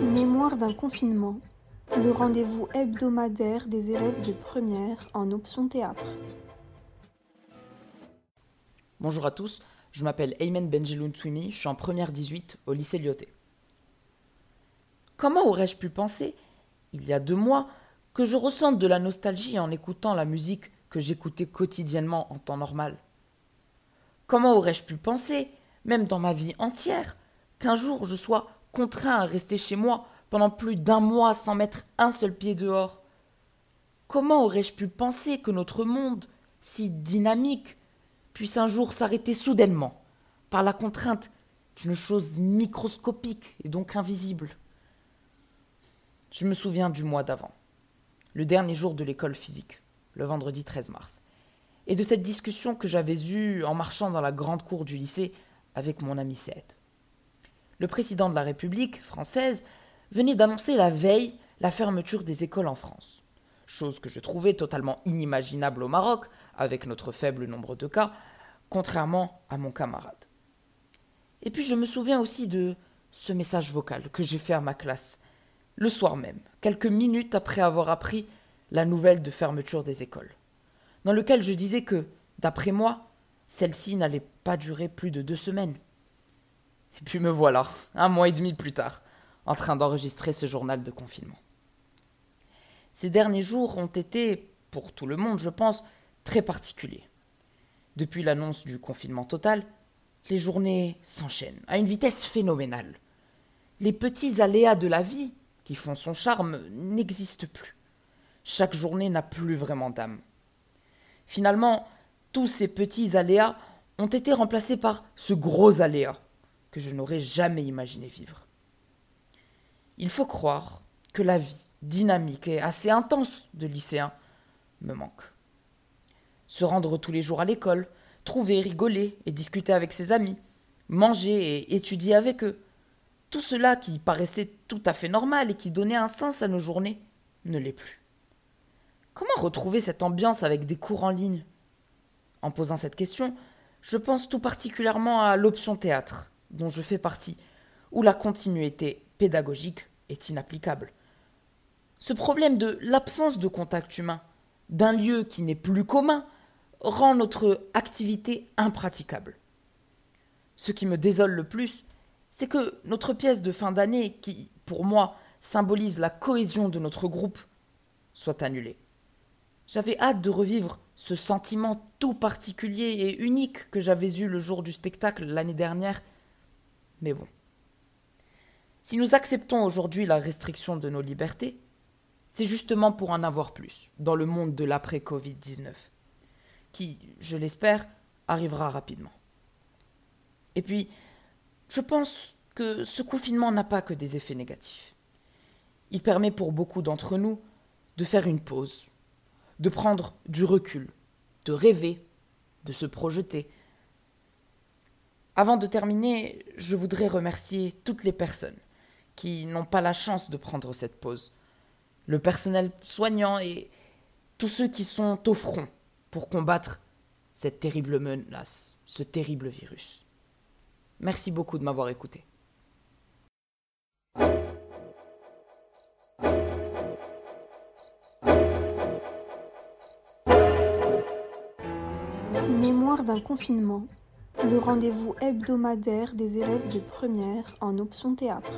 Mémoire d'un confinement, le rendez-vous hebdomadaire des élèves de première en option théâtre. Bonjour à tous, je m'appelle Aymen Benjeloun Twimi, je suis en première 18 au lycée Lyoté. Comment aurais-je pu penser, il y a deux mois, que je ressente de la nostalgie en écoutant la musique que j'écoutais quotidiennement en temps normal? Comment aurais-je pu penser, même dans ma vie entière, qu'un jour je sois contraint à rester chez moi pendant plus d'un mois sans mettre un seul pied dehors. Comment aurais-je pu penser que notre monde, si dynamique, puisse un jour s'arrêter soudainement, par la contrainte d'une chose microscopique et donc invisible? Je me souviens du mois d'avant, le dernier jour de l'école physique, le vendredi 13 mars, et de cette discussion que j'avais eue en marchant dans la grande cour du lycée avec mon ami Seth le président de la République française venait d'annoncer la veille la fermeture des écoles en France. Chose que je trouvais totalement inimaginable au Maroc, avec notre faible nombre de cas, contrairement à mon camarade. Et puis je me souviens aussi de ce message vocal que j'ai fait à ma classe, le soir même, quelques minutes après avoir appris la nouvelle de fermeture des écoles, dans lequel je disais que, d'après moi, celle-ci n'allait pas durer plus de deux semaines. Et puis me voilà, un mois et demi plus tard, en train d'enregistrer ce journal de confinement. Ces derniers jours ont été, pour tout le monde je pense, très particuliers. Depuis l'annonce du confinement total, les journées s'enchaînent à une vitesse phénoménale. Les petits aléas de la vie, qui font son charme, n'existent plus. Chaque journée n'a plus vraiment d'âme. Finalement, tous ces petits aléas ont été remplacés par ce gros aléa, que je n'aurais jamais imaginé vivre. Il faut croire que la vie dynamique et assez intense de lycéen me manque. Se rendre tous les jours à l'école, trouver, rigoler et discuter avec ses amis, manger et étudier avec eux, tout cela qui paraissait tout à fait normal et qui donnait un sens à nos journées ne l'est plus. Comment retrouver cette ambiance avec des cours en ligne? En posant cette question, je pense tout particulièrement à l'option théâtre, dont je fais partie, où la continuité pédagogique est inapplicable. Ce problème de l'absence de contact humain, d'un lieu qui n'est plus commun, rend notre activité impraticable. Ce qui me désole le plus, c'est que notre pièce de fin d'année, qui, pour moi, symbolise la cohésion de notre groupe, soit annulée. J'avais hâte de revivre ce sentiment tout particulier et unique que j'avais eu le jour du spectacle l'année dernière mais bon. Si nous acceptons aujourd'hui la restriction de nos libertés, c'est justement pour en avoir plus dans le monde de l'après-Covid-19, qui, je l'espère, arrivera rapidement. Et puis, je pense que ce confinement n'a pas que des effets négatifs. Il permet pour beaucoup d'entre nous de faire une pause, de prendre du recul, de rêver, de se projeter, avant de terminer, je voudrais remercier toutes les personnes qui n'ont pas la chance de prendre cette pause. Le personnel soignant et tous ceux qui sont au front pour combattre cette terrible menace, ce terrible virus. Merci beaucoup de m'avoir écouté. Mémoire d'un confinement le rendez-vous hebdomadaire des élèves de première en option théâtre.